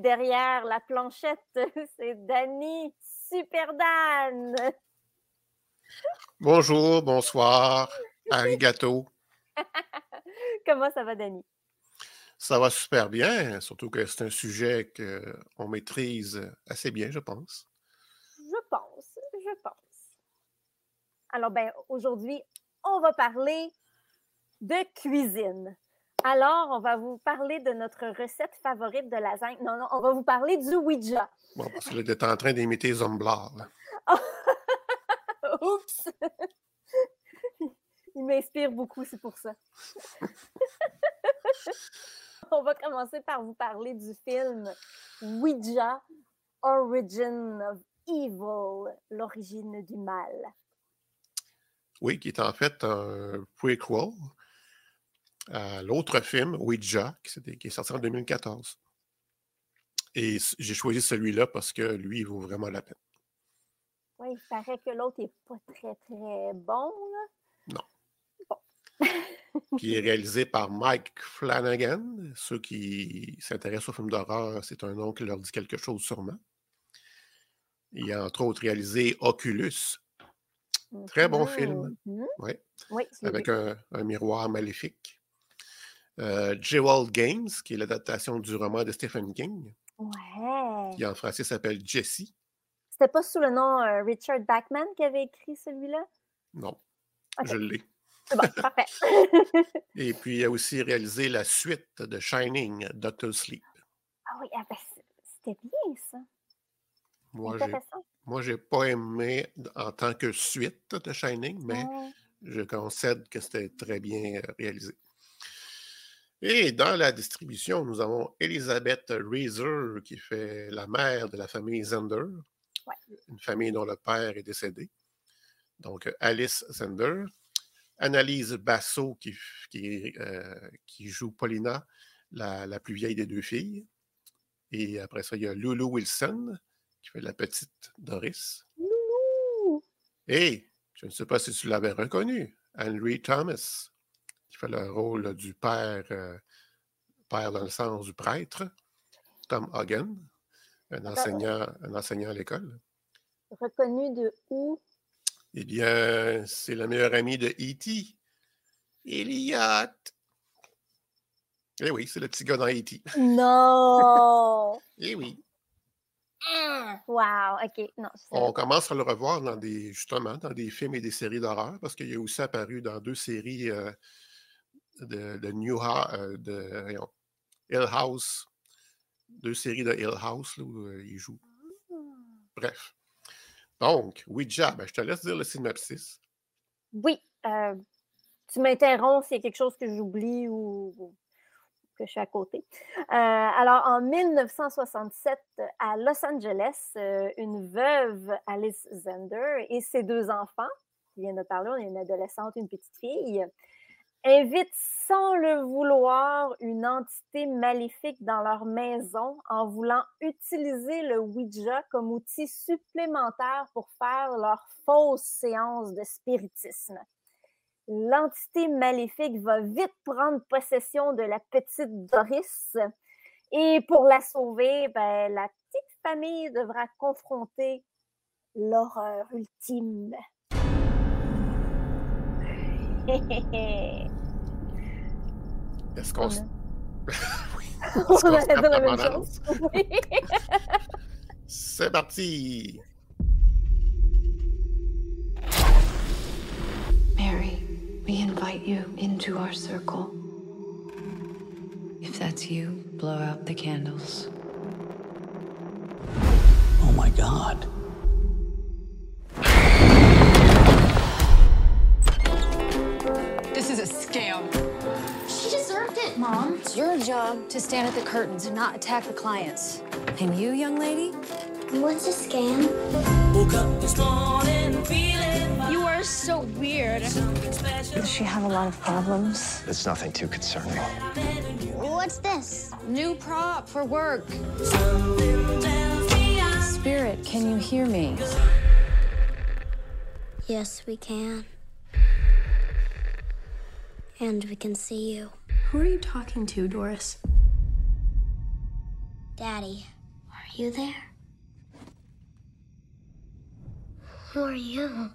derrière la planchette, c'est Dani, Super Dan! Bonjour, bonsoir, arigato. Comment ça va, Dani? Ça va super bien, surtout que c'est un sujet qu'on maîtrise assez bien, je pense. Je pense, je pense. Alors, ben, aujourd'hui, on va parler de cuisine. Alors, on va vous parler de notre recette favorite de lasagne. Non, non, on va vous parler du Ouija. Bon, parce que là, en train d'imiter Zomblar. Oups! Il m'inspire beaucoup, c'est pour ça. on va commencer par vous parler du film Ouija, Origin of Evil, l'origine du mal. Oui, qui est en fait un prequel à l'autre film, Ouija, qui, est sorti en 2014. Et j'ai choisi celui-là parce que lui, il vaut vraiment la peine. Oui, il paraît que l'autre n'est pas très, très bon. Non. Bon. qui est réalisé par Mike Flanagan. Ceux qui s'intéressent aux films d'horreur, c'est un nom qui leur dit quelque chose sûrement. Il a entre autres réalisé Oculus. Très bon film. Mhm. Oui. Avec un, miroir maléfique. Euh, Jewel Games, qui est l'adaptation du roman de Stephen King. Ouais. Qui en français s'appelle Jessie. C'était pas sous le nom euh, Richard Bachman qui avait écrit celui-là? Non. Je l'ai. C'est bon, parfait. Et puis, il a aussi réalisé la suite de Shining, Doctor Sleep. Ah oui, ah ben, c'était bien ça. Moi, j'ai, moi, j'ai pas aimé en tant que suite de Shining, mais je concède que c'était très bien euh, réalisé. Et dans la distribution, nous avons Elisabeth Reeser, qui fait la mère de la famille Zender, une famille dont le père est décédé. Donc, Alice Zender. Annalise Basso, qui, qui, euh, qui joue Paulina, la, la, plus vieille des deux filles. Et après ça, il y a Lulu Wilson, qui fait la petite Doris. Loulou! Et, je ne sais pas si tu l'avais reconnu, Henry Thomas, qui fait le rôle du père, euh, père dans le sens du prêtre, Tom Hogan, un enseignant, un enseignant à l'école. Reconnu de où? Eh bien, c'est le meilleur ami de E.T. Elliot. Eh oui, c'est le petit gars dans E.T. Non! eh oui. Ah! Wow, OK. Non, On commence à le revoir dans des, justement, dans des films et des séries d'horreur, parce qu'il est aussi apparu dans deux séries euh, de, New euh, de Hill House, deux séries de Hill House où euh, il joue. Ah! Bref. Donc, Ouija, ben, je te laisse dire le synopsis. Oui. Euh, tu m'interromps s'il y a quelque chose que j'oublie ou, que je suis à côté. Euh, alors, en 1967, à Los Angeles, euh, une veuve, Alice Zender, et ses deux enfants, qui viennent de parler, on a une adolescente une petite fille, invitent sans le vouloir une entité maléfique dans leur maison en voulant utiliser le Ouija comme outil supplémentaire pour faire leur fausse séance de spiritisme. L'entité maléfique va vite prendre possession de la petite Doris et pour la sauver, ben, la petite famille devra confronter l'horreur ultime. Est-ce qu'on. oui. On a dit la même chose. C'est parti! Mary, we invite you into our circle. If that's you, blow out the candles. Oh my god. This is a scam. She it, Mom. It's your job to stand at the curtains and not attack the clients. And you, young lady? What's a scam? You are so weird. Does she have a lot of problems? It's nothing too concerning. What's this? New prop for work. Spirit, can you hear me? Yes, we can. And we can see you. Who are you talking to, Doris? Daddy, are you there? Who are you?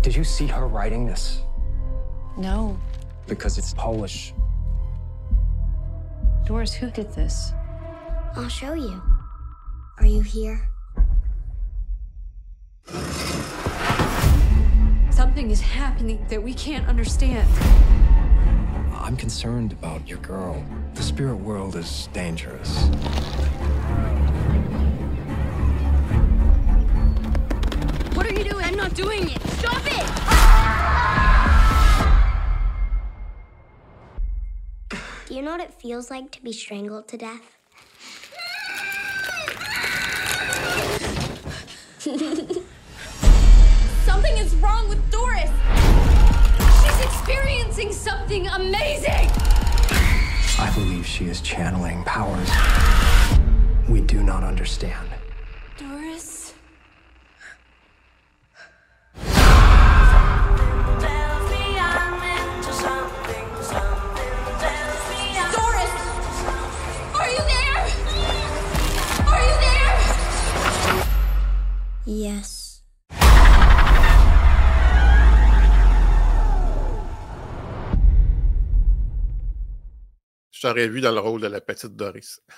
Did you see her writing this? No. Because it's Polish. Doris, who did this? I'll show you. Are you here? Something is happening that we can't understand. I'm concerned about your girl. The spirit world is dangerous. What are you doing? I'm not doing it. Stop it! Do you know what it feels like to be strangled to death? Something is wrong with Doris. She's experiencing something amazing. I believe she is channeling powers we do not understand. Je t'aurais vu dans le rôle de la petite Doris.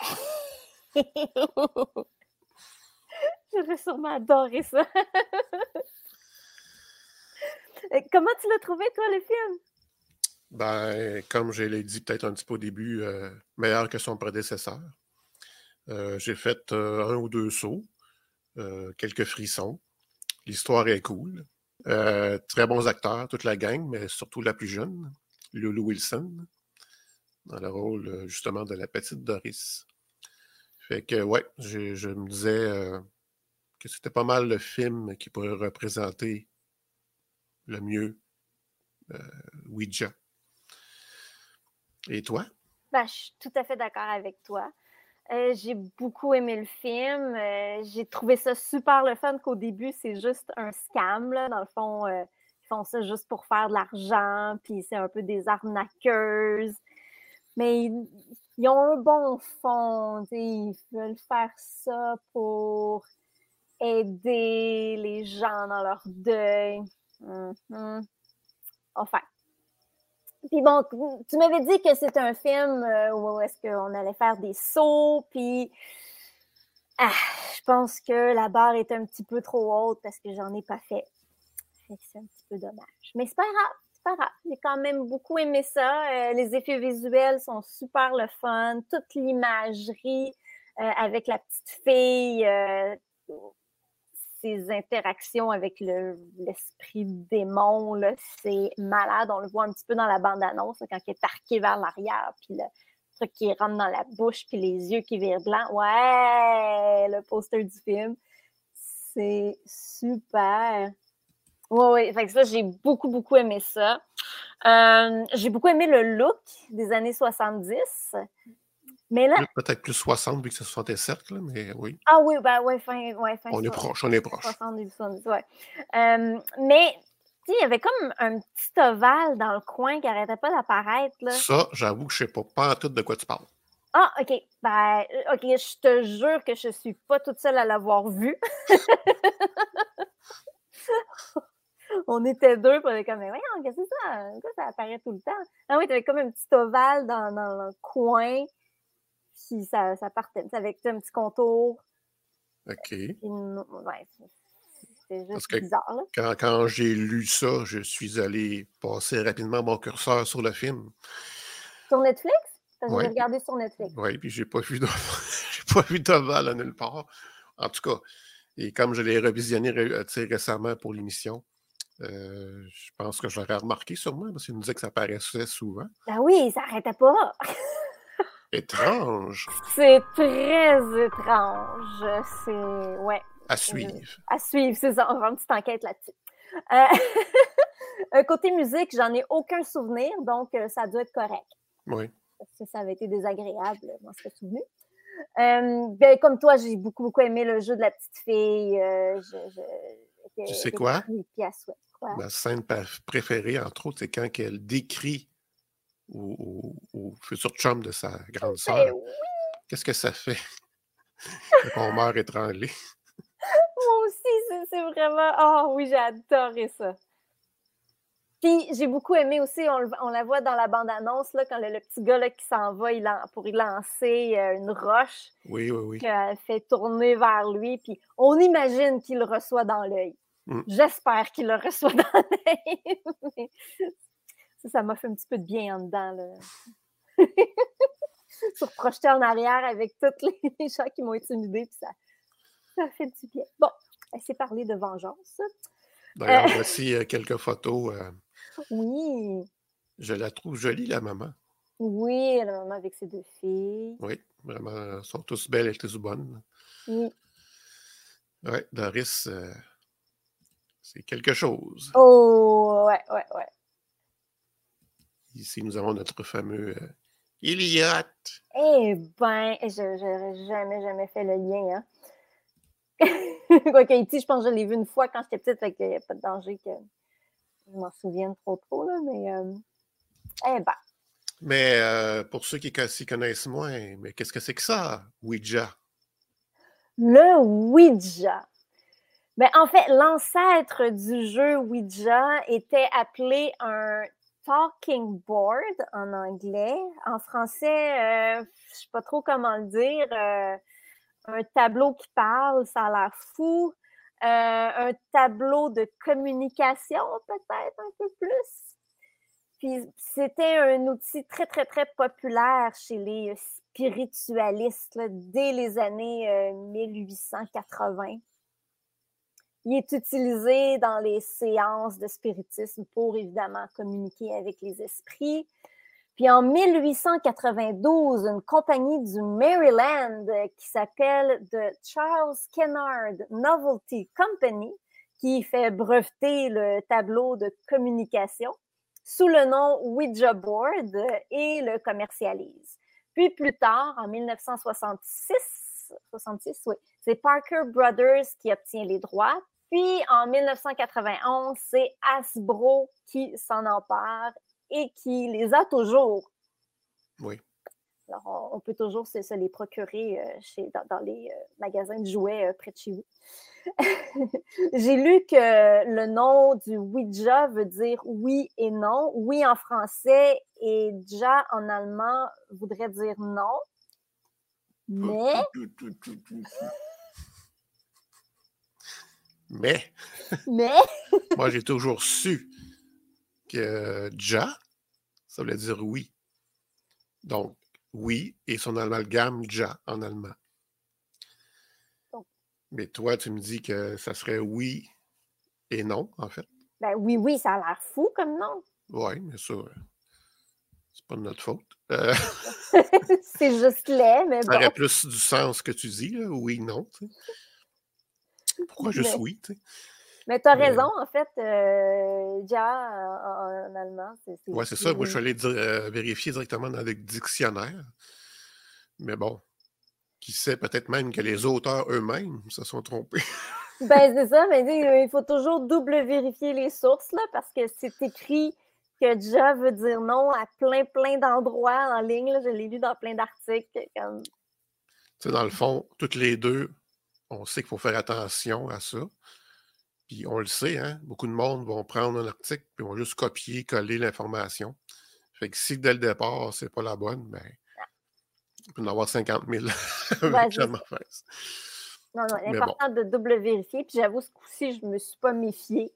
J'aurais sûrement adoré ça. Euh, Comment tu l'as trouvé, toi, le film? Ben, comme je l'ai dit peut-être un petit peu au début, euh, meilleur que son prédécesseur. Euh, J'ai fait euh, un ou deux sauts, quelques frissons. L'histoire est cool. Très bons acteurs, toute la gang, mais surtout la plus jeune, Lulu Wilson, dans le rôle euh, justement de la petite Doris. Fait que, ouais, je, me disais euh, que c'était pas mal le film qui pourrait représenter le mieux euh, Ouija. Et toi? Ben, je suis tout à fait d'accord avec toi. J'ai beaucoup aimé le film. J'ai trouvé ça super le fun qu'au début, c'est juste un scam. Là. Dans le fond, ils font ça juste pour faire de l'argent, puis c'est un peu des arnaqueuses. Mais ils, ont un bon fond. Ils veulent faire ça pour aider les gens dans leur deuil. Mhm. Enfin. Puis bon, tu m'avais dit que c'était un film euh, où est-ce qu'on allait faire des sauts, puis ah, je pense que la barre est un petit peu trop haute parce que j'en ai pas fait. C'est un petit peu dommage. Mais c'est pas grave, c'est pas grave. J'ai quand même beaucoup aimé ça. Euh, les effets visuels sont super le fun. Toute l'imagerie euh, avec la petite fille, euh, ses interactions avec le- l'esprit démon, c'est malade. On le voit un petit peu dans la bande-annonce, quand il est arqué vers l'arrière, puis le truc qui rentre dans la bouche, puis les yeux qui virent blancs. Ouais, le poster du film. C'est super. Oui, oui. Fait que ça, j'ai beaucoup, beaucoup aimé ça. Euh, j'ai beaucoup aimé le look des années 70. Mais là, Peut-être plus 60 vu que c'est 67, là, mais oui. ah oui, ben ouais, fin, ouais, fin On est proche, on est proche. 70, 70, ouais. Euh, mais, il y avait comme un petit ovale dans le coin qui arrêtait pas d'apparaître, là. Ça, j'avoue que je sais pas, pas en tout de quoi tu parles. Ah, OK. Ben, euh, OK, je te jure que je suis pas toute seule à l'avoir vu. on était deux, puis on était comme, mais voyons, qu'est-ce que c'est ça? Pourquoi ça apparaît tout le temps? Ah oui, t'avais comme un petit ovale dans, dans le coin, puis ça, ça partait, avec un petit contour. OK. Puis, une- ouais, c'était Parce juste que bizarre, là. Quand, quand j'ai lu ça, je suis allé passer rapidement mon curseur sur le film. Sur Netflix? Parce que Ouais. j'ai regardé sur Netflix. Oui, puis j'ai pas vu de... j'ai pas vu d'ovale à nulle part. En tout cas, et comme je l'ai revisionné ré- sais, récemment pour l'émission, euh, je pense que je l'aurais remarqué sûrement parce qu'il nous disait que ça apparaissait souvent. Ben oui, ça arrêtait pas. Étrange C'est très étrange. C'est. Ouais. à suivre. À suivre, c'est ça. On va faire une petite enquête là-dessus. Euh, euh, côté musique, j'en ai aucun souvenir, donc euh, ça doit être correct. Oui. Parce que ça avait été désagréable, je m'en serais souvenu. Euh, ben, comme toi, j'ai beaucoup, beaucoup aimé le jeu de la petite fille. Euh, je- tu sais quoi? Ma scène préférée, entre autres, c'est quand elle décrit au, futur chum de sa grande ben sœur. Qu'est-ce que ça fait quand on meurt étranglé? Moi aussi, c'est vraiment. Oh oui, j'ai adoré ça. Puis j'ai beaucoup aimé aussi, on, la voit dans la bande-annonce, quand le, petit gars qui s'en va il pour y lancer euh, une roche. Oui, oui, oui. Qu'elle fait tourner vers lui. Puis on imagine qu'il le reçoit dans l'œil. Mm. J'espère qu'il le reçoit dans l'œil. ça, m'a fait un petit peu de bien en dedans. Là. Sur projeter en arrière avec tous les gens qui m'ont intimidé. Puis ça, ça fait du bien. Bon, elle s'est parlé de vengeance. D'ailleurs, euh, voici euh, quelques photos. Euh, oui. Je la trouve jolie, la maman. Oui, la maman avec ses deux filles. Oui, vraiment, elles sont tous belles et tous bonnes. Oui. Oui, Doris, c'est quelque chose. Oh, ouais, ouais, ouais. Ici, nous avons notre fameux Iliot. Eh ben, je n'aurais jamais, jamais fait le lien. Hein. Quoi Haïti, je pense que je l'ai vu une fois quand j'étais petite, fait qu'il n'y a pas de danger que je m'en souvienne trop trop, là, mais euh, eh ben. Mais euh, pour ceux qui s'y connaissent moins, mais qu'est-ce que c'est que ça, Ouija? Le Ouija. Ben, en fait, l'ancêtre du jeu Ouija était appelé un talking board en anglais. En français, euh, je ne sais pas trop comment le dire un tableau qui parle, ça a l'air fou. Euh, un tableau de communication, peut-être un peu plus. Puis c'était un outil très, très, très populaire chez les spiritualistes dès les années 1880. Euh, Il est utilisé dans les séances de spiritisme pour évidemment communiquer avec les esprits. Puis en 1892, une compagnie du Maryland qui s'appelle The Charles Kennard Novelty Company, qui fait breveter le tableau de communication sous le nom Ouija Board et le commercialise. Puis plus tard, en 1966, 66, oui, c'est Parker Brothers qui obtient les droits. Puis en 1991, c'est Hasbro qui s'en empare et qui les a toujours. Oui. Alors, on, peut toujours se, les procurer euh, chez, dans, les euh, magasins de jouets euh, près de chez vous. J'ai lu que le nom du Ouija veut dire oui et non. Oui en français et ja en allemand voudrait dire non. Mais. Mais. Mais. Moi, j'ai toujours su que ja, ça voulait dire oui. Donc, oui et son amalgame ja en allemand. Mais toi, tu me dis que ça serait oui et non, en fait. Ben oui, oui, ça a l'air fou comme nom. Oui, mais ça, c'est pas de notre faute. Euh, c'est juste laid, mais bon. Ça aurait plus du sens que tu dis, là, oui, non. Oui, tu sais? Mais tu as raison, en fait, euh, en, allemand. Oui, c'est ça. Moi, je suis allé euh, vérifier directement dans le dictionnaire. Mais bon, qui sait peut-être même que les auteurs eux-mêmes se sont trompés. ben, c'est ça, mais il faut toujours double vérifier les sources, là, parce que c'est écrit que Ja veut dire non à plein, plein d'endroits en ligne. Je l'ai lu dans plein d'articles. Comme... Tu sais, dans le fond, toutes les deux, on sait qu'il faut faire attention à ça. Puis on le sait, hein, beaucoup de monde vont prendre un article puis vont juste copier, coller l'information. Fait que si dès le départ, c'est pas la bonne, ben, il peut en avoir 50 000 avec la mauvaise. Non, non, important de double vérifier. Puis j'avoue, ce coup-ci, je ne me suis pas méfiée.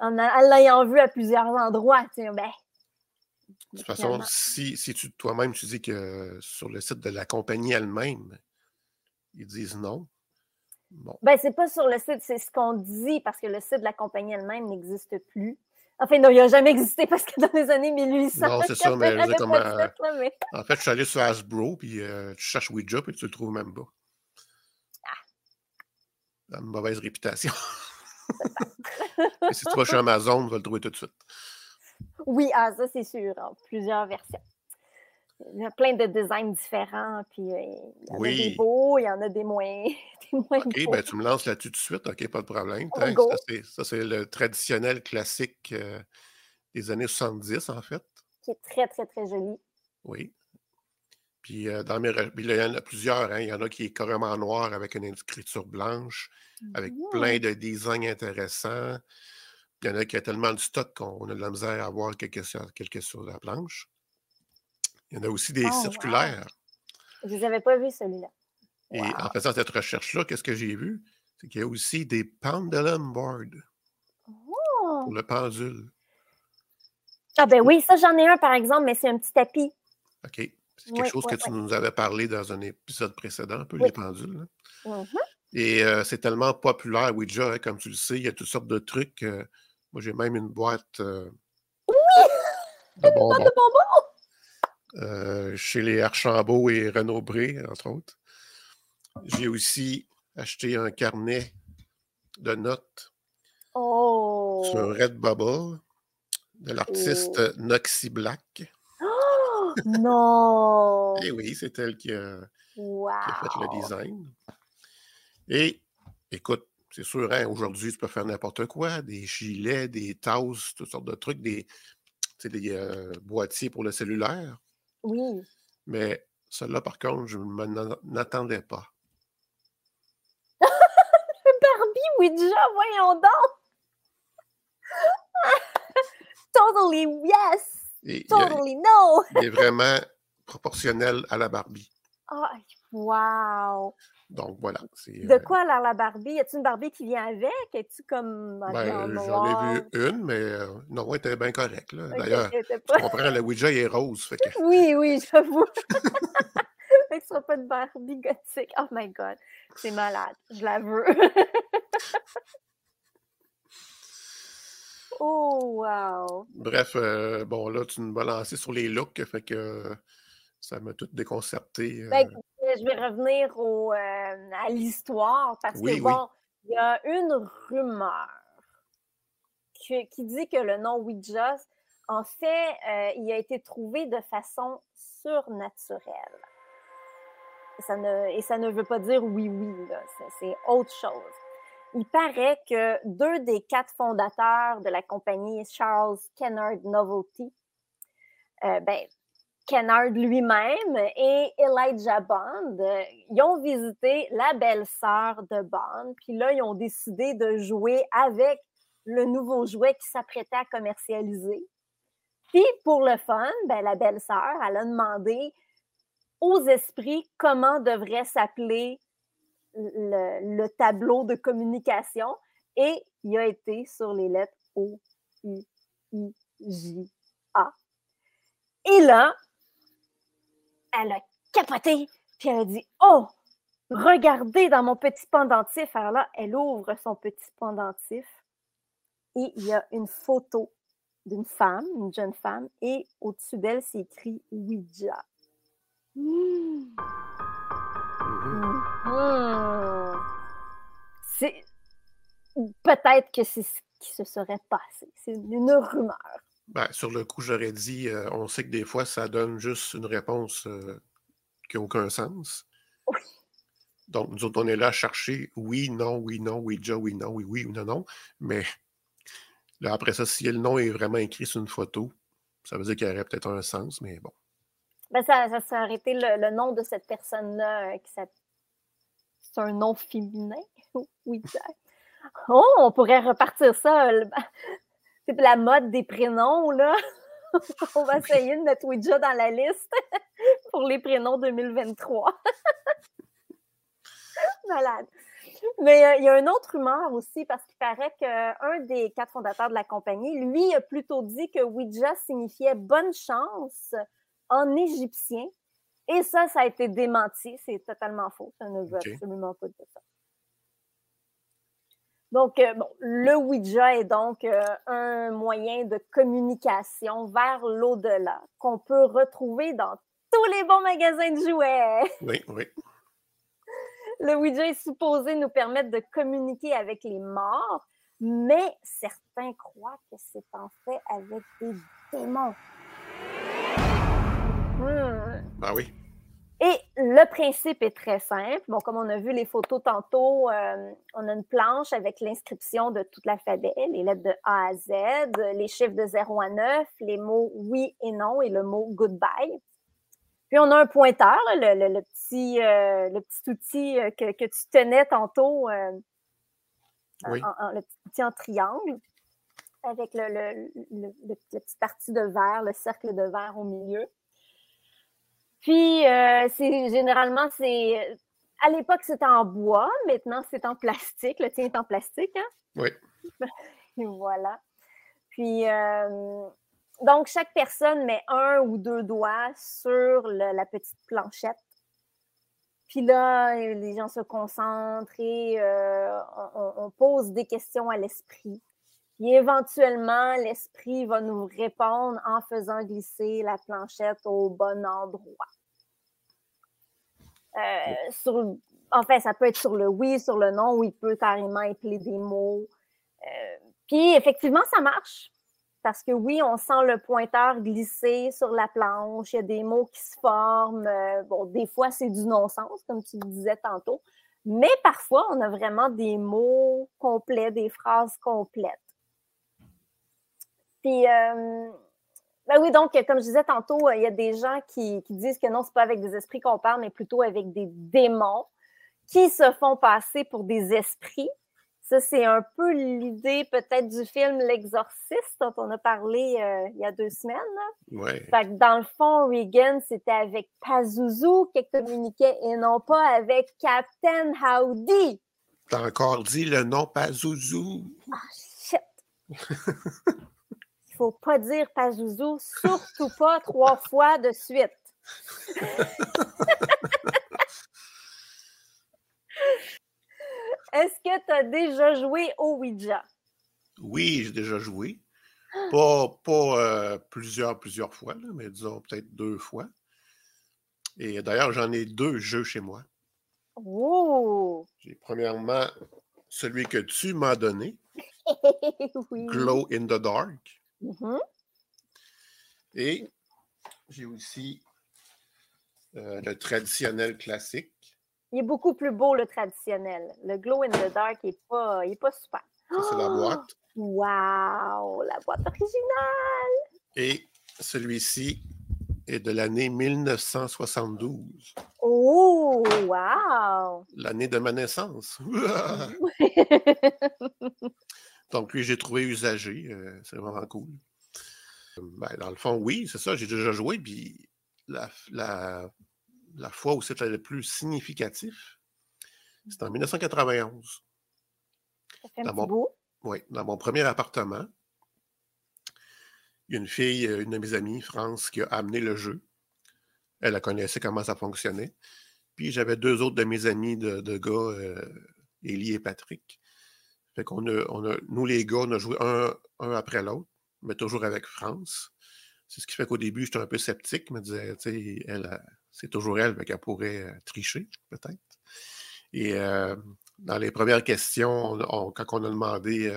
En l'ayant vu à plusieurs endroits, tu sais, ben, de toute façon, si, si tu toi-même tu dis que sur le site de la compagnie elle-même, ils disent non, ben, c'est pas sur le site, c'est ce qu'on dit parce que le site de la compagnie elle-même n'existe plus. Enfin, non, il n'a jamais existé parce que dans les années 1800. Non, c'est ça, mais, je comment, En fait, je suis allé sur Hasbro, puis euh, tu cherches Ouija, puis tu le trouves même pas. Ah. une mauvaise réputation. si tu vas chez Amazon, tu vas le trouver tout de suite. Oui, ah, ça, c'est sûr. plusieurs versions. Il y a plein de designs différents, puis euh, il y en a des beaux, il y en a des moins, OK, ben tu me lances là-dessus tout de suite. OK, pas de problème. Ça, c'est le traditionnel classique euh, des années 70, en fait. Qui est très, très, très joli. Oui. Puis euh, dans mes il y en a plusieurs. Hein. Il y en a qui est carrément noir avec une écriture blanche, avec plein de designs intéressants. Il y en a qui a tellement de stock qu'on a de la misère à voir quelque, quelque chose à la planche. Il y en a aussi des oh, circulaires. Je ne avais pas vu celui-là. Et en faisant cette recherche-là, qu'est-ce que j'ai vu? C'est qu'il y a aussi des pendulum boards pour oh! le pendule. Ah ben oui, ça j'en ai un par exemple, mais c'est un petit tapis. OK. C'est quelque chose que tu nous avais parlé dans un épisode précédent, un peu les pendules. Mmh Et euh, c'est tellement populaire, Ouija, hein, comme tu le sais, il y a toutes sortes de trucs. Euh, moi, j'ai même une boîte euh, oui! de bonbons. chez les Archambault et Renaud Bré, entre autres. J'ai aussi acheté un carnet de notes oh. sur Redbubble de l'artiste oh. Noxy Black. Oh, non! Et eh oui, c'est elle qui a, fait le design. Et écoute, c'est sûr, hein, aujourd'hui, tu peux faire n'importe quoi, des gilets, des tasses, toutes sortes de trucs, des, des euh, boîtiers pour le cellulaire. Oui. Mais celle-là, par contre, je ne m'attendais pas. Barbie Ouija, voyons donc! totally yes! totally no! il est vraiment proportionnel à la Barbie. Oh, wow! Donc voilà. De euh quoi alors la Barbie? Y a-t-il une Barbie qui vient avec? Es-tu comme. Ben, J'en ai vu une, mais euh, non, elle était bien correcte. D'ailleurs, tu comprends, le Ouija est rose. Fait que... Oui, oui, j'avoue. fait que ce sera pas de Barbie gothique. Oh my God, c'est malade, je la veux. oh, wow. Bref, euh, bon, là, tu me lancé sur les looks, fait que ça m'a tout déconcerté. Ben, je vais revenir au, euh, à l'histoire parce que, bon, il y a une rumeur qui, dit que le nom Ouija, en fait, euh, il a été trouvé de façon surnaturelle. Et ça ne, et ça ne veut pas dire oui, oui, c'est autre chose. Il paraît que deux des quatre fondateurs de la compagnie Charles Kennard Novelty, euh, ben, Kennard lui-même et Elijah Bond, euh, ont visité la belle-sœur de Bond, puis là, ils ont décidé de jouer avec le nouveau jouet qui s'apprêtait à commercialiser. Puis, pour le fun, ben, la belle-sœur, elle a demandé aux esprits comment devrait s'appeler le, tableau de communication et il a été sur les lettres O, U, I, J, A. Et là, elle a capoté, puis elle a dit Oh, regardez dans mon petit pendentif. Alors là, elle ouvre son petit pendentif et il y a une photo d'une femme, une jeune femme, et au-dessus d'elle, c'est écrit Ouija. Mmh. C'est peut-être que c'est ce qui se serait passé. C'est une rumeur. Ben, sur le coup, j'aurais dit, euh, on sait que des fois, ça donne juste une réponse euh, qui n'a aucun sens. Donc, nous autres, on est là à chercher oui, non, oui, non, oui, déjà, oui, non, oui, oui ou non, non. Mais là, après ça, si le nom est vraiment écrit sur une photo, ça veut dire qu'il y aurait peut-être un sens, mais bon. Ben, ça, ça serait arrêté le, nom de cette personne-là. Euh, c'est un nom féminin? oui. Oh, on pourrait repartir ça. C'est la mode des prénoms, là. on va essayer de mettre Ouija dans la liste pour les prénoms 2023. Malade. Mais euh, il y a une autre rumeur aussi, parce qu'il paraît qu'un des quatre fondateurs de la compagnie, lui, a plutôt dit que Ouija signifiait bonne chance en égyptien. Et ça, ça a été démenti. C'est totalement faux. Ça ne veut absolument pas dire ça. Donc, euh, bon, le Ouija est donc euh, un moyen de communication vers l'au-delà qu'on peut retrouver dans tous les bons magasins de jouets. Oui, oui. Le Ouija est supposé nous permettre de communiquer avec les morts, mais certains croient que c'est en fait avec des démons. Ben oui. Et le principe est très simple. Bon, comme on a vu les photos tantôt, euh, on a une planche avec l'inscription de toute l'alphabet, les lettres de A à Z, les chiffres de 0 à 9, les mots oui et non et le mot goodbye. Puis on a un pointeur, le, petit, euh, le petit outil euh, que, tu tenais tantôt, oui. le petit outil en triangle, avec le, le, petit partie de verre, le cercle de verre au milieu. Puis, euh, c'est généralement, c'est. À l'époque, c'était en bois. Maintenant, c'est en plastique. Le tien est en plastique, hein? Oui. Et voilà. Puis, euh, donc, chaque personne met un ou deux doigts sur la petite planchette. Puis là, les gens se concentrent et euh, on, pose des questions à l'esprit. Puis éventuellement, l'esprit va nous répondre en faisant glisser la planchette au bon endroit. Euh, sur, en fait, ça peut être sur le oui, sur le non, où il peut carrément épeler des mots. Euh, puis effectivement, ça marche. Parce que oui, on sent le pointeur glisser sur la planche, il y a des mots qui se forment. Euh, bon, des fois, c'est du non-sens, comme tu le disais tantôt. Mais parfois, on a vraiment des mots complets, des phrases complètes. Puis, euh, ben oui, donc, comme je disais tantôt, il y a des gens qui, disent que non, c'est pas avec des esprits qu'on parle, mais plutôt avec des démons qui se font passer pour des esprits. Ça, c'est un peu l'idée peut-être du film L'Exorciste dont on a parlé euh, il y a deux semaines. Oui. Fait que dans le fond, Regan, c'était avec Pazuzu qu'elle communiquait et non pas avec Captain Howdy. T'as encore dit le nom Pazuzu. Ah, shit! faut pas dire Pazuzu, surtout pas trois fois de suite. Est-ce que tu as déjà joué au Ouija? Oui, j'ai déjà joué. Pas, pas euh, plusieurs, plusieurs fois, mais disons peut-être deux fois. Et d'ailleurs, j'en ai deux jeux chez moi. Oh! J'ai premièrement celui que tu m'as donné, Glow in the Dark. Mm-hmm. Et j'ai aussi euh, le traditionnel classique. Il est beaucoup plus beau, le traditionnel. Le glow in the dark n'est pas, pas super. c'est la boîte. Wow! La boîte originale! Et celui-ci est de l'année 1972. Oh, wow! L'année de ma naissance. Donc, lui, j'ai trouvé usagé. Euh, c'est vraiment cool. Ben, dans le fond, oui, c'est ça, j'ai déjà joué. Puis la, la, fois où c'était le plus significatif, c'était en 1991. Ça fait un dans mon, Oui, dans mon premier appartement. Il y a une fille, euh, une de mes amies, France, qui a amené le jeu. Elle connaissait comment ça fonctionnait. Puis j'avais deux autres de mes amis de, gars, euh, Élie et Patrick, on a, nous, les gars, on a joué un, après l'autre, mais toujours avec France. C'est ce qui fait qu'au début, j'étais un peu sceptique. Je me disais, tu sais, c'est toujours elle, qu'elle pourrait euh, tricher, peut-être. Et euh, dans les premières questions, quand on a demandé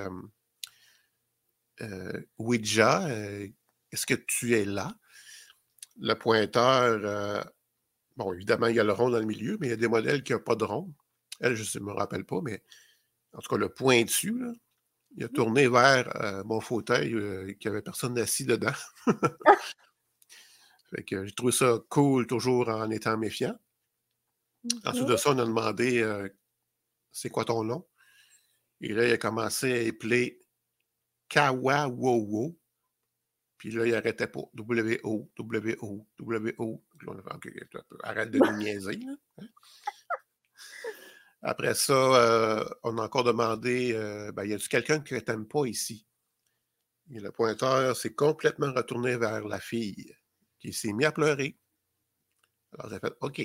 euh, Ouija, est-ce que tu es là? Le pointeur, bon, évidemment, il y a le rond dans le milieu, mais il y a des modèles qui n'ont pas de rond. Elle, je ne me rappelle pas, mais en tout cas le pointu, là, il a mmh. tourné vers euh, mon fauteuil euh, qui avait personne assis dedans. fait que j'ai trouvé ça cool toujours en étant méfiant. Ensuite de ça, on a demandé euh, c'est quoi ton nom? Et là, il a commencé à épeler Kawawowo. Puis là, il arrêtait pas. W-O, W-O, W-O. Arrête de nous niaiser. Hein? Après ça, euh, on a encore demandé euh, ben, y a-t-il quelqu'un que tu n'aimes pas ici? Et le pointeur s'est complètement retourné vers la fille, qui s'est mis à pleurer. Alors, j'ai fait OK.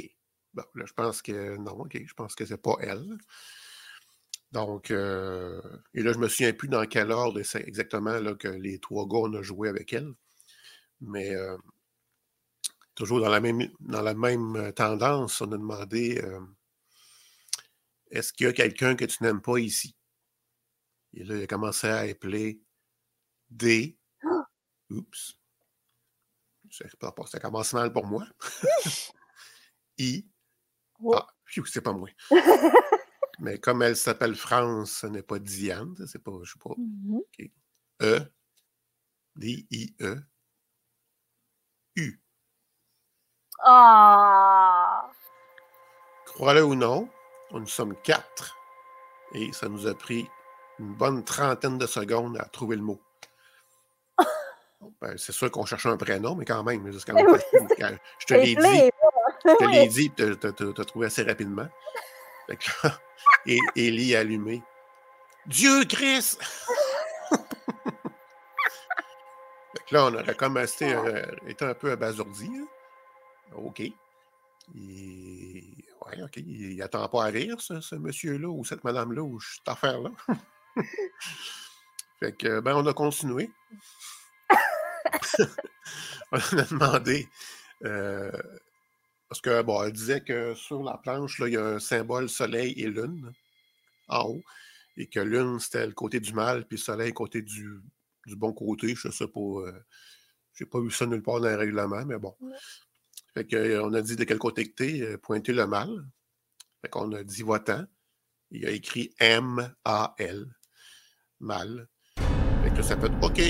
Bon, là, je pense que non, OK, je pense que c'est pas elle. Donc, euh, et là, je me souviens plus dans quel ordre exactement là, que les trois gars, on a joué avec elle. Mais toujours dans la même, dans la même tendance, on a demandé est-ce qu'il y a quelqu'un que tu n'aimes pas ici? Et là, il a commencé à appeler D. Oups. Ça commence mal pour moi. I. Ah, c'est pas moi. Mais comme elle s'appelle France, ce n'est pas Diane, c'est pas, je sais pas. Mm-hmm. E, D-I-E, U. Ah! Crois-le ou non, nous sommes quatre et ça nous a pris une bonne trentaine de secondes à trouver le mot. Ben, c'est sûr qu'on cherchait un prénom, mais quand même, c'est quand même Je te l'ai dit. Je te l'ai dit, tu as trouvé assez rapidement. et Ellie allumé. Dieu Christ! là, on aurait comme été, euh, été un peu abasourdi. Hein. OK. Et... OK. Il n'attend pas à rire, ce, monsieur-là ou cette madame-là ou cette affaire-là. fait que, ben, on a continué. on a demandé. Euh, parce que, bon, elle disait que sur la planche, là, il y a un symbole soleil et lune en haut. Et que lune, c'était le côté du mal, puis soleil, côté du, du bon côté. Je sais pas. Euh, j'ai pas vu ça nulle part dans les règlements, mais bon. Fait qu'on euh, a dit de quel côté que t'es, euh, pointer le mal. Fait qu'on a dit votant. Il a écrit M-A-L. Mal. Fait que ça peut être OK.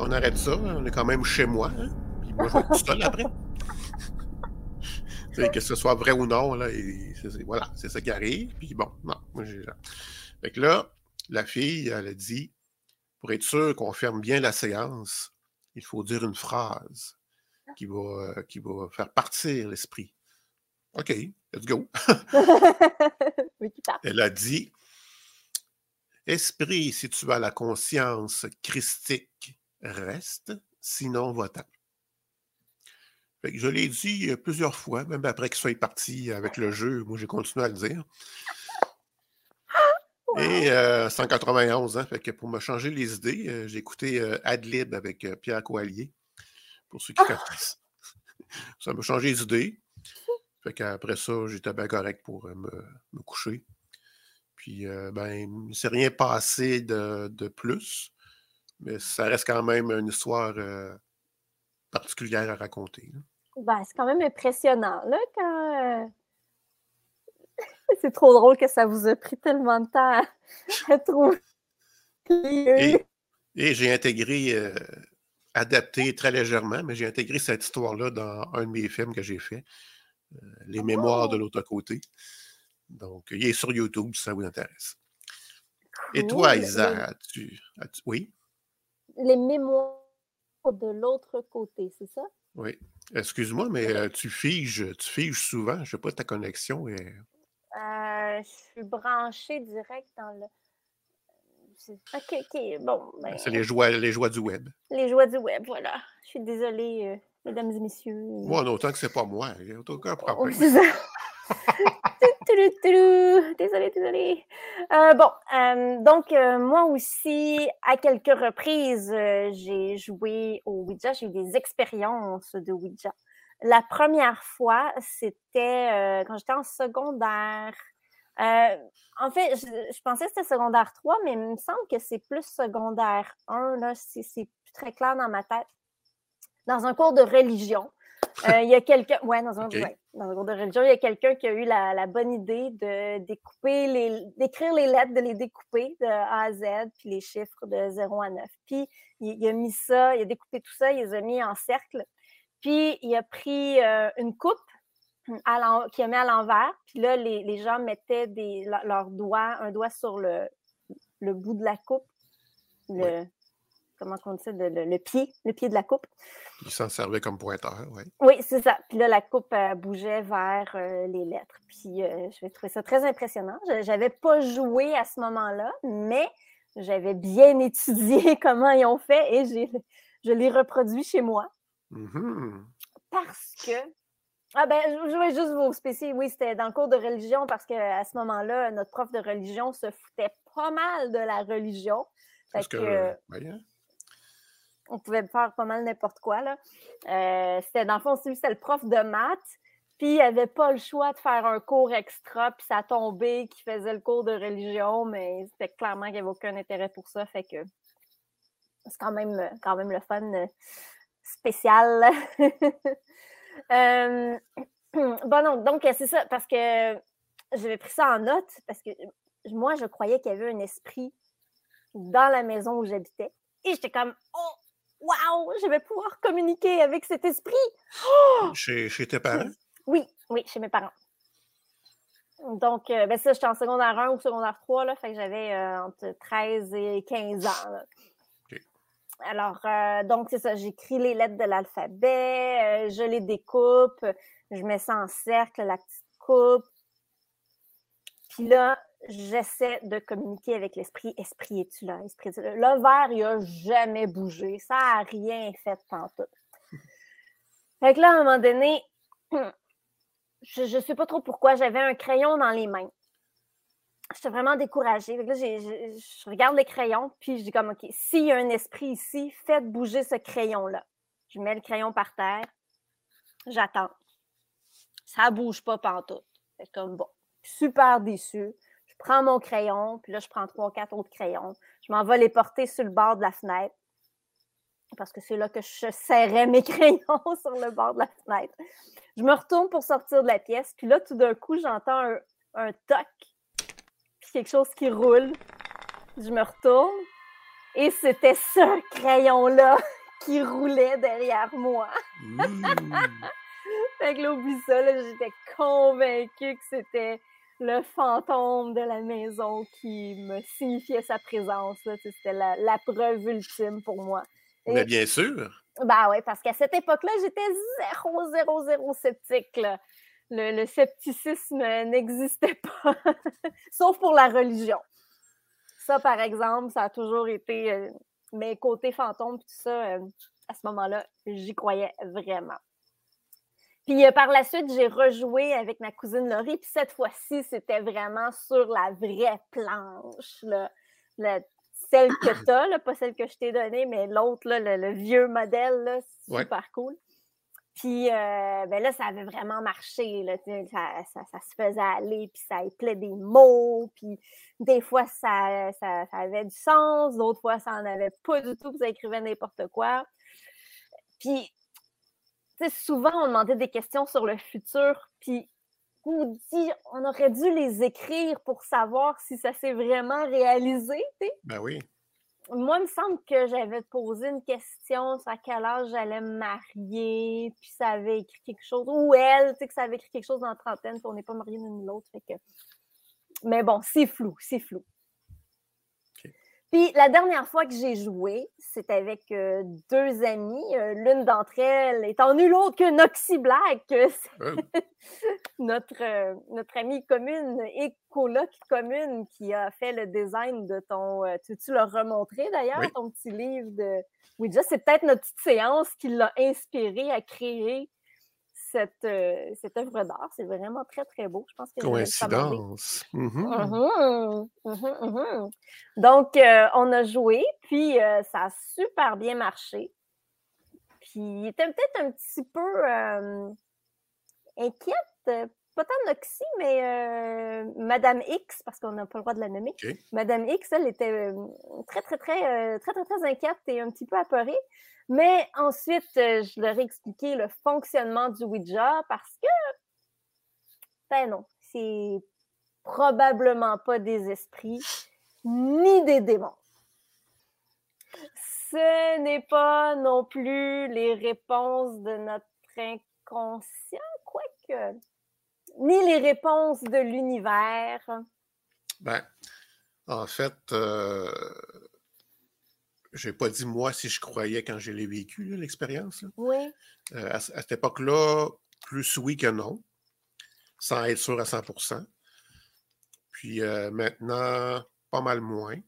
On arrête ça. On est quand même chez moi. Hein. Puis moi, je vais être tout seul après. que ce soit vrai ou non, là, voilà, c'est ça qui arrive. Puis bon, non, moi j'ai. Fait que là, la fille, elle a dit pour être sûr qu'on ferme bien la séance, il faut dire une phrase qui va, euh, qui va faire partir l'esprit. OK, let's go. Elle a dit Esprit, si tu as la conscience christique, reste, sinon va-t'en. Je l'ai dit euh, plusieurs fois, même après qu'il soit parti avec le jeu, moi j'ai continué à le dire. Et 191 euh, fait que pour me changer les idées, j'ai écouté Adlib avec Pierre Coallier, pour ceux qui ah! connaissent. ça m'a changé les idées. Fait qu'après ça, j'étais bien correct pour me, coucher. Puis, ben, il ne s'est rien passé de, de, plus, mais ça reste quand même une histoire particulière à raconter. Ben, c'est quand même impressionnant, là, quand. Euh, c'est trop drôle que ça vous a pris tellement de temps à, trouver. Et, et j'ai intégré, euh, adapté très légèrement, mais j'ai intégré cette histoire-là dans un de mes films que j'ai fait, euh, Les Mémoires de l'autre côté. Donc, il est sur YouTube si ça vous intéresse. Et toi, Isa, as-tu, oui? Les Mémoires de l'autre côté, c'est ça? Oui. Excuse-moi, mais tu figes, tu figes souvent. Je ne sais pas ta connexion. Est... Euh, je suis branchée direct dans le. OK, OK. Bon. Ben c'est les joies, les joies du web. Les joies du web, voilà. Je suis désolée, mesdames et messieurs. Moi, autant que c'est pas moi. Il n'y a aucun oh, problème. Désolée, désolée. Euh, bon, euh, donc euh, moi aussi, à quelques reprises, j'ai joué au Ouija, j'ai eu des expériences de Ouija. La première fois, c'était quand j'étais en secondaire. En fait, je, pensais que c'était secondaire 3, mais il me semble que c'est plus secondaire 1, là, c'est plus très clair dans ma tête. Dans un cours de religion. Euh, il y a quelqu'un, ouais, dans un, dans un cours de religion, il y a quelqu'un qui a eu la, bonne idée de découper les, d'écrire les lettres, de les découper de A à Z, puis les chiffres de 0 à 9. Puis il, a mis ça, il a découpé tout ça, il les a mis en cercle. Puis il a pris euh, une coupe à qui a mis à l'envers. Puis là, les, gens mettaient des, leurs doigts, un doigt sur le, le bout de la coupe, le, comment on dit ça, le, pied, le pied de la coupe. Il s'en servait comme pointeur, oui. Oui, c'est ça. Puis là, la coupe bougeait vers euh, les lettres. Puis euh, je trouvais ça très impressionnant. Je n'avais pas joué à ce moment-là, mais j'avais bien étudié comment ils ont fait et je l'ai reproduit chez moi. Mm-hmm. Parce que ah ben, je vais juste vous spécifier, oui, c'était dans le cours de religion parce qu'à ce moment-là, notre prof de religion se foutait pas mal de la religion. Parce que, ben, on pouvait faire pas mal n'importe quoi. Là. Euh, c'était, dans le fond, c'était le prof de maths, puis il n'avait pas le choix de faire un cours extra, puis ça tombait qu'il faisait le cours de religion, mais c'était clairement qu'il n'y avait aucun intérêt pour ça. Fait que c'est quand même, quand même le fun euh, spécial. Euh, bon, non, donc c'est ça, parce que j'avais pris ça en note, parce que moi, je croyais qu'il y avait un esprit dans la maison où j'habitais. Et j'étais comme, oh, waouh, je vais pouvoir communiquer avec cet esprit. Oh! Chez, tes parents? Oui, oui, chez mes parents. Donc, euh, ben ça, j'étais en secondaire 1 ou secondaire 3, là, fait que j'avais euh, entre 13 et 15 ans. Alors, euh, donc, c'est ça, j'écris les lettres de l'alphabet, je les découpe, je mets ça en cercle, la petite coupe. Puis là, j'essaie de communiquer avec l'esprit. Esprit, es-tu là? Esprit, là? Le verre, il n'a jamais bougé. Ça n'a rien fait tout. Fait que là, à un moment donné, je ne sais pas trop pourquoi, j'avais un crayon dans les mains. J'étais vraiment découragée. je regarde les crayons, puis je dis comme, OK, s'il y a un esprit ici, faites bouger ce crayon-là. Je mets le crayon par terre, j'attends. Ça ne bouge pas pantoute. Comme, bon, super déçu. Je prends mon crayon, puis là, je prends trois, quatre autres crayons. Je m'en vais les porter sur le bord de la fenêtre parce que c'est là que je serrais mes crayons sur le bord de la fenêtre. Je me retourne pour sortir de la pièce, puis là, tout d'un coup, j'entends un, un toc, quelque chose qui roule. Je me retourne, et c'était ce crayon-là qui roulait derrière moi. Mmh. fait que là, oublie ça, j'étais convaincue que c'était le fantôme de la maison qui me signifiait sa présence. C'était la, la preuve ultime pour moi. Mais bien sûr. Ben oui, parce qu'à cette époque-là, j'étais zéro, zéro, zéro sceptique. Le, scepticisme n'existait pas, sauf pour la religion. Ça, par exemple, ça a toujours été euh, mes côtés fantômes, tout ça, euh, à ce moment-là, j'y croyais vraiment. Puis euh, par la suite, j'ai rejoué avec ma cousine Laurie, puis cette fois-ci, c'était vraiment sur la vraie planche. Là. Le, celle que tu as, pas celle que je t'ai donnée, mais l'autre, le, vieux modèle, super cool. Puis euh, ben là, ça avait vraiment marché. Là, ça, ça, se faisait aller, puis ça appelait des mots, puis des fois, ça, ça, avait du sens, d'autres fois, ça n'en avait pas du tout, puis ça écrivait n'importe quoi. Puis, souvent, on demandait des questions sur le futur, puis ou dit on aurait dû les écrire pour savoir si ça s'est vraiment réalisé. Ben oui. Moi, il me semble que j'avais posé une question sur à quel âge j'allais me marier, puis ça avait écrit quelque chose, ou elle, tu sais, que ça avait écrit quelque chose dans la trentaine, puis on n'est pas mariés l'une l'autre. Mais bon, c'est flou, c'est flou. Puis la dernière fois que j'ai joué, c'était avec euh, deux amies. Euh, l'une d'entre elles étant nulle autre que Noxy Black, oh. notre, euh, notre amie commune et coloc commune qui a fait le design de ton. tu, tu l'as remontré d'ailleurs, ton petit livre de Ouija. C'est peut-être notre petite séance qui l'a inspiré à créer cette, euh, cette œuvre d'art. C'est vraiment très, très beau. Je pense que Coïncidence. Mmh mmh mmh Donc, euh, on a joué, puis euh, ça a super bien marché. Puis, il était peut-être un petit peu inquiète, pas tant Noxy, mais Madame X, parce qu'on n'a pas le droit de la nommer. Madame X, elle était très, très, très, très, très, très inquiète et un petit peu apeurée. Mais ensuite, euh, je leur ai expliqué le fonctionnement du Ouija parce que, ben non, c'est probablement pas des esprits ni des démons. Ce n'est pas non plus les réponses de notre inconscient, quoique, ni les réponses de l'univers. Ben, en fait, euh, je n'ai pas dit moi si je croyais quand je l'ai vécu, l'expérience. Oui. Euh, à, cette époque-là, plus oui que non, sans être sûr à 100% Puis euh, maintenant, pas mal moins,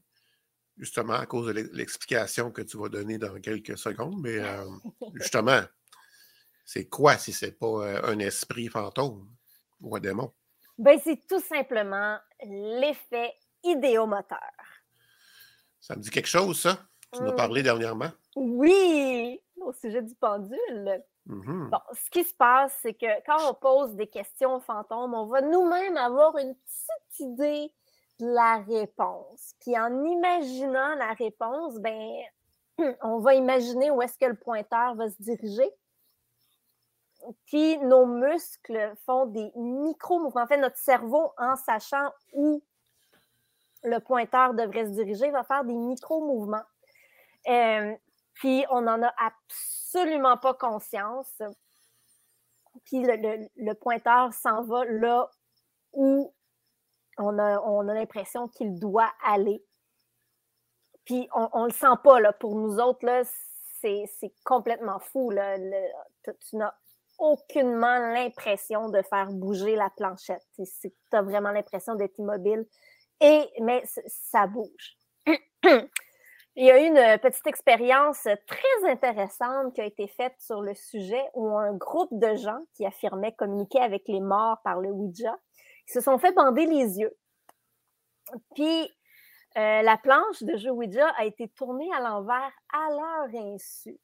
justement à cause de l'explication que tu vas donner dans quelques secondes. Mais euh, justement, c'est quoi si c'est pas un esprit fantôme? Ou un démon? Ben, c'est tout simplement l'effet idéomoteur. Ça me dit quelque chose, ça? Tu nous as parlé dernièrement? Oui, au sujet du pendule. Mmh bon, ce qui se passe, c'est que quand on pose des questions aux fantômes, on va nous-mêmes avoir une petite idée de la réponse. Puis en imaginant la réponse, ben, on va imaginer où est-ce que le pointeur va se diriger. Puis nos muscles font des micro-mouvements. En fait, notre cerveau, en sachant où le pointeur devrait se diriger, va faire des micro-mouvements. Euh, puis on n'en a absolument pas conscience. Puis le, pointeur s'en va là où on a, on a l'impression qu'il doit aller. Puis on ne le sent pas. Là. Pour nous autres, là, c'est, complètement fou. Là. tu n'as aucunement l'impression de faire bouger la planchette. Tu as vraiment l'impression d'être immobile. Et, mais ça bouge. Il y a eu une petite expérience très intéressante qui a été faite sur le sujet où un groupe de gens qui affirmaient communiquer avec les morts par le Ouija se sont fait bander les yeux. Puis euh, la planche de jeu Ouija a été tournée à l'envers à leur insu.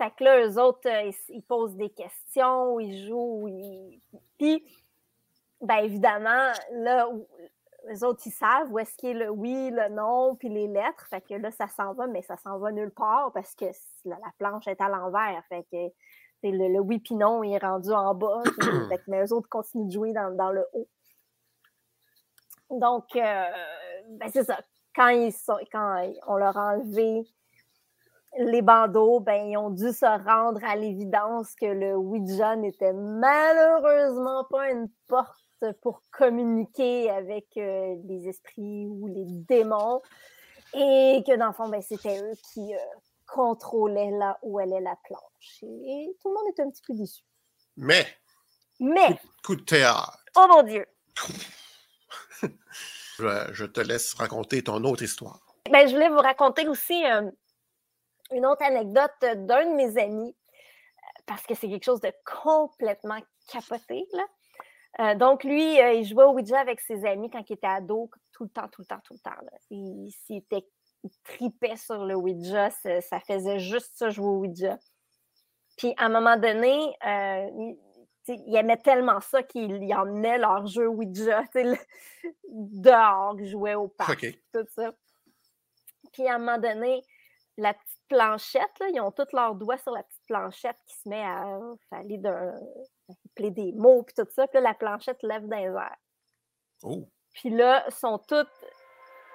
Fait que là, eux autres, euh, ils, posent des questions, ils jouent, ils... puis, ben évidemment, là, les autres, ils savent où est-ce qu'il est le oui, le non, puis les lettres. Fait que là, ça s'en va, mais ça s'en va nulle part parce que la, planche est à l'envers. Fait que le, oui puis non, il est rendu en bas. mais eux autres continuent de jouer dans, le haut. Donc, euh, ben c'est ça. Quand, ils sont, quand on leur a enlevé les bandeaux, ben, ils ont dû se rendre à l'évidence que le Ouija n'était malheureusement pas une porte pour communiquer avec euh, les esprits ou les démons et que dans le fond, ben, c'était eux qui euh, contrôlaient là où elle est la planche. Et tout le monde est un petit peu déçu. Mais, mais, coup, de théâtre. Oh mon Dieu! je, te laisse raconter ton autre histoire. Ben, je voulais vous raconter aussi euh, une autre anecdote d'un de mes amis, parce que c'est quelque chose de complètement capoté. Là. Euh, donc, lui, euh, il jouait au Ouija avec ses amis quand il était ado, tout le temps, tout le temps, tout le temps. Il, tripait sur le Ouija, ça, faisait juste ça, jouer au Ouija. Puis, à un moment donné, euh, il, aimait tellement ça qu'il emmenait leur jeu Ouija dehors, jouait au parc, tout ça. Puis, à un moment donné, la petite planchette, là, ils ont tous leurs doigts sur la petite planchette qui se met à, aller d'un des mots, puis tout ça. Puis là, la planchette lève dans les airs. Oh. Puis là, sont toutes.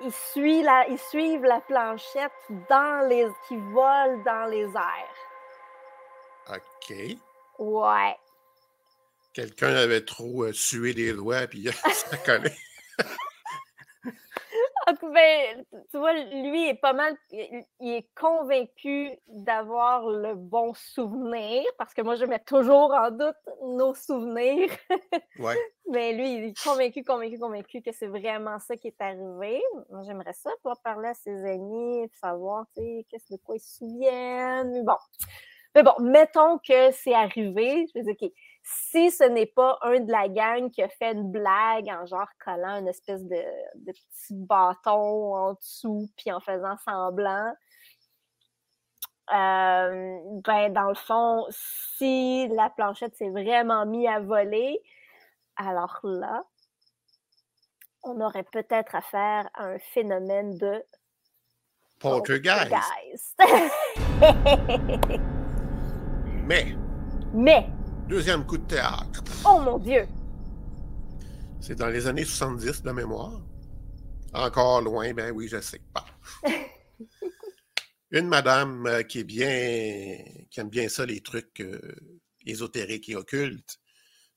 Ils suivent, la, ils suivent la planchette dans les, qui vole dans les airs. OK. Ouais. Quelqu'un avait trop euh, sué les doigts, puis ça collait. ben, tu vois, lui est pas mal, il, est convaincu d'avoir le bon souvenir, parce que moi, je mets toujours en doute nos souvenirs. Ouais. Mais lui, il est convaincu, convaincu, convaincu que c'est vraiment ça qui est arrivé. Moi, j'aimerais ça, pouvoir parler à ses amis, savoir, tu sais, qu'est-ce de quoi ils se souviennent. Mais bon. Mais bon, mettons que c'est arrivé. Je vais dire, OK, si ce n'est pas un de la gang qui a fait une blague en genre collant une espèce de, petit bâton en dessous puis en faisant semblant, euh, ben dans le fond, si la planchette s'est vraiment mise à voler, alors là, on aurait peut-être affaire à un phénomène de poltergeist. Mais. Mais. Deuxième coup de théâtre. Oh mon Dieu! C'est dans les années 70 de mémoire. Encore loin, ben oui, je sais pas. Une madame euh, qui est bien, qui aime bien ça, les trucs euh, ésotériques et occultes,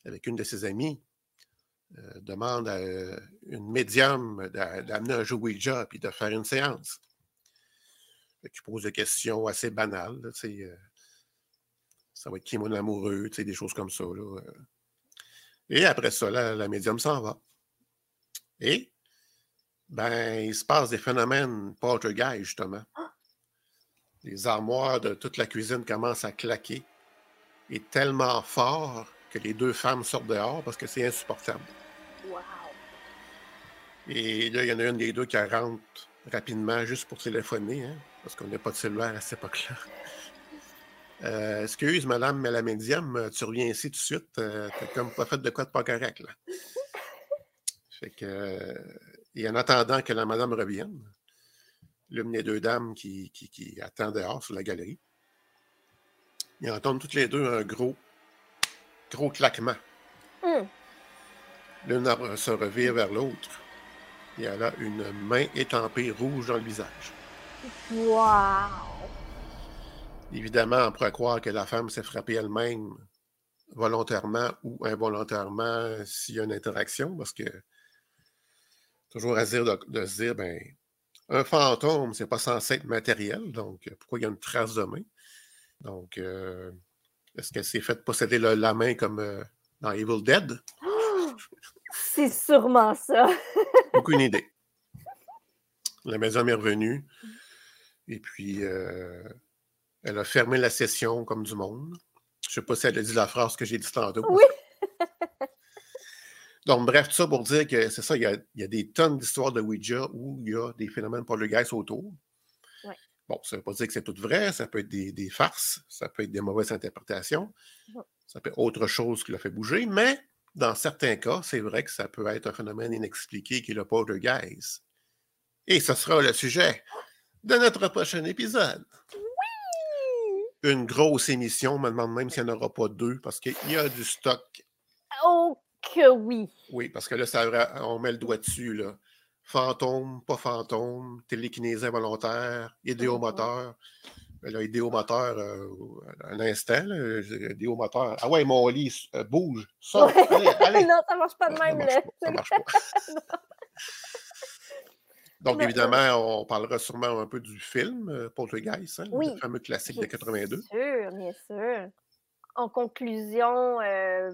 avec une de ses amies, euh, demande à une médium d'amener un jeu Ouija puis de faire une séance. Qui pose des questions assez banales. Là, ça va être qui mon amoureux, tu sais, des choses comme ça. Là. Euh. Et après ça, la, médium s'en va. Et, ben, il se passe des phénomènes poltergeist, justement. Ah! Les armoires de toute la cuisine commencent à claquer. Et tellement fort que les deux femmes sortent dehors parce que c'est insupportable. Wow. Et là, il y en a une des deux qui rentre rapidement juste pour téléphoner, hein, parce qu'on n'a pas de cellulaire à cette époque-là. Euh, excuse, madame la médium, euh, tu reviens ici tout de suite. Euh, t'as comme pas fait de quoi de pas correct, là. Fait que, et en attendant que la madame revienne, l'une des deux dames qui, qui, qui attend dehors sur la galerie, ils entendent toutes les deux un gros Gros claquement. Hmm. L'une se revire vers l'autre. Et elle a une main étampée rouge dans le visage. Wow! Évidemment, on pourrait croire que la femme s'est frappée elle-même volontairement ou involontairement s'il y a une interaction, parce que toujours à dire de, se dire, ben, un fantôme, c'est pas censé être matériel, donc pourquoi il y a une trace de main? Donc, euh, est-ce qu'elle s'est fait posséder la main comme euh, dans Evil Dead? c'est sûrement ça. Aucune idée. La maison est revenue. Et puis, euh, elle a fermé la session comme du monde. Je ne sais pas si elle a dit la phrase que j'ai dit tantôt. Oui. Donc, bref, tout ça pour dire que c'est ça, il y, a, des tonnes d'histoires de Ouija où il y a des phénomènes poltergeist autour. Bon, ça ne veut pas dire que c'est tout vrai, ça peut être des, farces, ça peut être des mauvaises interprétations, ça peut être autre chose qui l'a fait bouger, mais dans certains cas, c'est vrai que ça peut être un phénomène inexpliqué qui est le poltergeist. Et ce sera le sujet de notre prochain épisode. Une grosse émission, on me demande même s'il n'y en aura pas deux, parce qu'il y a du stock. Oh que oui! Oui, parce que là, ça, on met le doigt dessus, là fantôme, pas fantôme, télékinésie involontaire, idéomoteur. Mm-hmm. Là, idéomoteur, euh, un instant, là, idéomoteur. Ah ouais, mon lit euh, bouge. Allez, allez. non, ça marche pas de même, là. ça marche pas. Donc, évidemment, on parlera sûrement un peu du film euh, Poltergeist, hein, oui, le fameux classique de 82. Bien sûr, bien sûr. En conclusion, euh,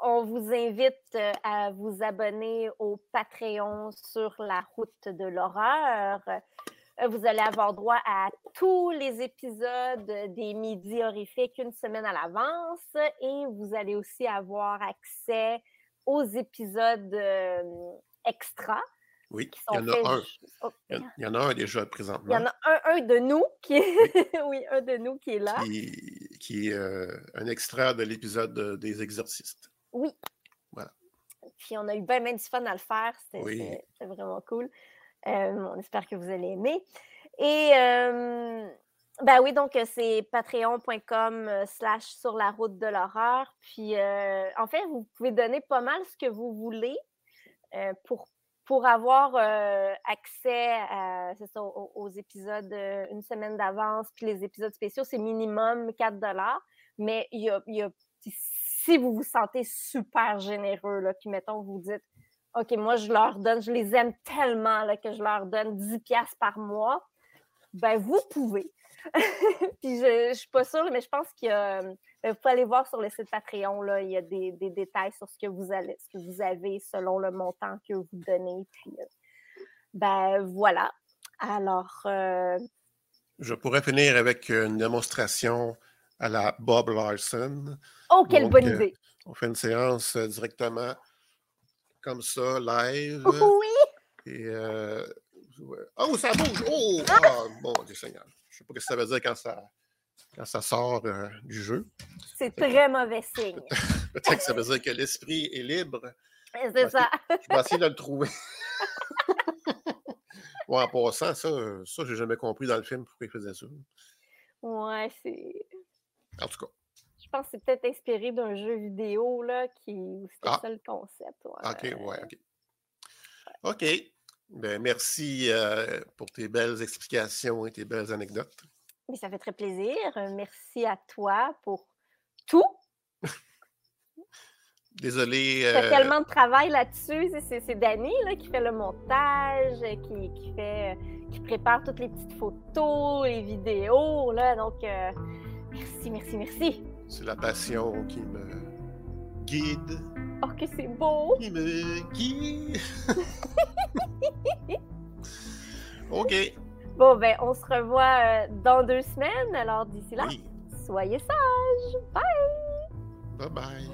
on vous invite euh, à vous abonner au Patreon sur la route de l'horreur. Euh, vous allez avoir droit à tous les épisodes des Midis horrifiques une semaine à l'avance et vous allez aussi avoir accès aux épisodes euh, extra. Oui, il y en a un. Oh, il y en a un déjà présentement. Il y en a un, un de nous qui est... oui. un de nous qui est là. Qui, est un extrait de l'épisode des exorcistes. Oui. Voilà. Puis on a eu bien, bien du fun à le faire. C'était vraiment cool. Euh, on espère que vous allez aimer. Et euh, ben oui, donc euh, c'est patreon.com slash sur la route de l'horreur. Puis en fait, vous pouvez donner pas mal ce que vous voulez pour, pour avoir accès à, aux, épisodes une semaine d'avance. Puis les épisodes spéciaux, c'est minimum 4 Mais il y a, il y a si vous vous sentez super généreux, là, puis mettons, vous dites, OK, moi, je leur donne, je les aime tellement là, que je leur donne 10 pièces par mois, ben vous pouvez. puis je ne suis pas sûre, mais je pense qu'il y a. Ben, vous pouvez aller voir sur le site Patreon, là, il y a des, détails sur ce que vous allez, ce que vous avez selon le montant que vous donnez. Puis euh, ben voilà. Alors. Euh, je pourrais finir avec une démonstration à la Bob Larson. Oh, quelle bonne euh, idée! on fait une séance euh, directement comme ça, live. Oui! Et, euh, oh, ça bouge! Oh! Ah, bon Dieu Seigneur. Je ne sais pas ce que ça veut dire quand ça, quand ça sort du jeu. C'est très mauvais signe. Peut-être que ça veut dire que l'esprit est libre. C'est ça. Je vais essayer de le trouver. en passant, ça, ça j'ai jamais compris dans le film pourquoi il faisait ça. Ouais, c'est. En tout cas. Je pense que c'est peut-être inspiré d'un jeu vidéo là, qui c'était ah. ça le concept. OK, ouais, OK. OK. Ben, merci euh, pour tes belles explications et tes belles anecdotes. Mais ça fait très plaisir. Merci à toi pour tout. Désolé. Tu as tellement de travail là-dessus. C'est Dani là, qui fait le montage, qui, qui, fait, qui prépare toutes les petites photos, les vidéos. Là, donc, euh, Merci, merci, merci. C'est la passion qui me guide. Oh, que c'est beau! Qui me guide. OK. Bon, ben, on se revoit euh, dans deux semaines. Alors, d'ici là, soyez sages. Bye! Bye bye.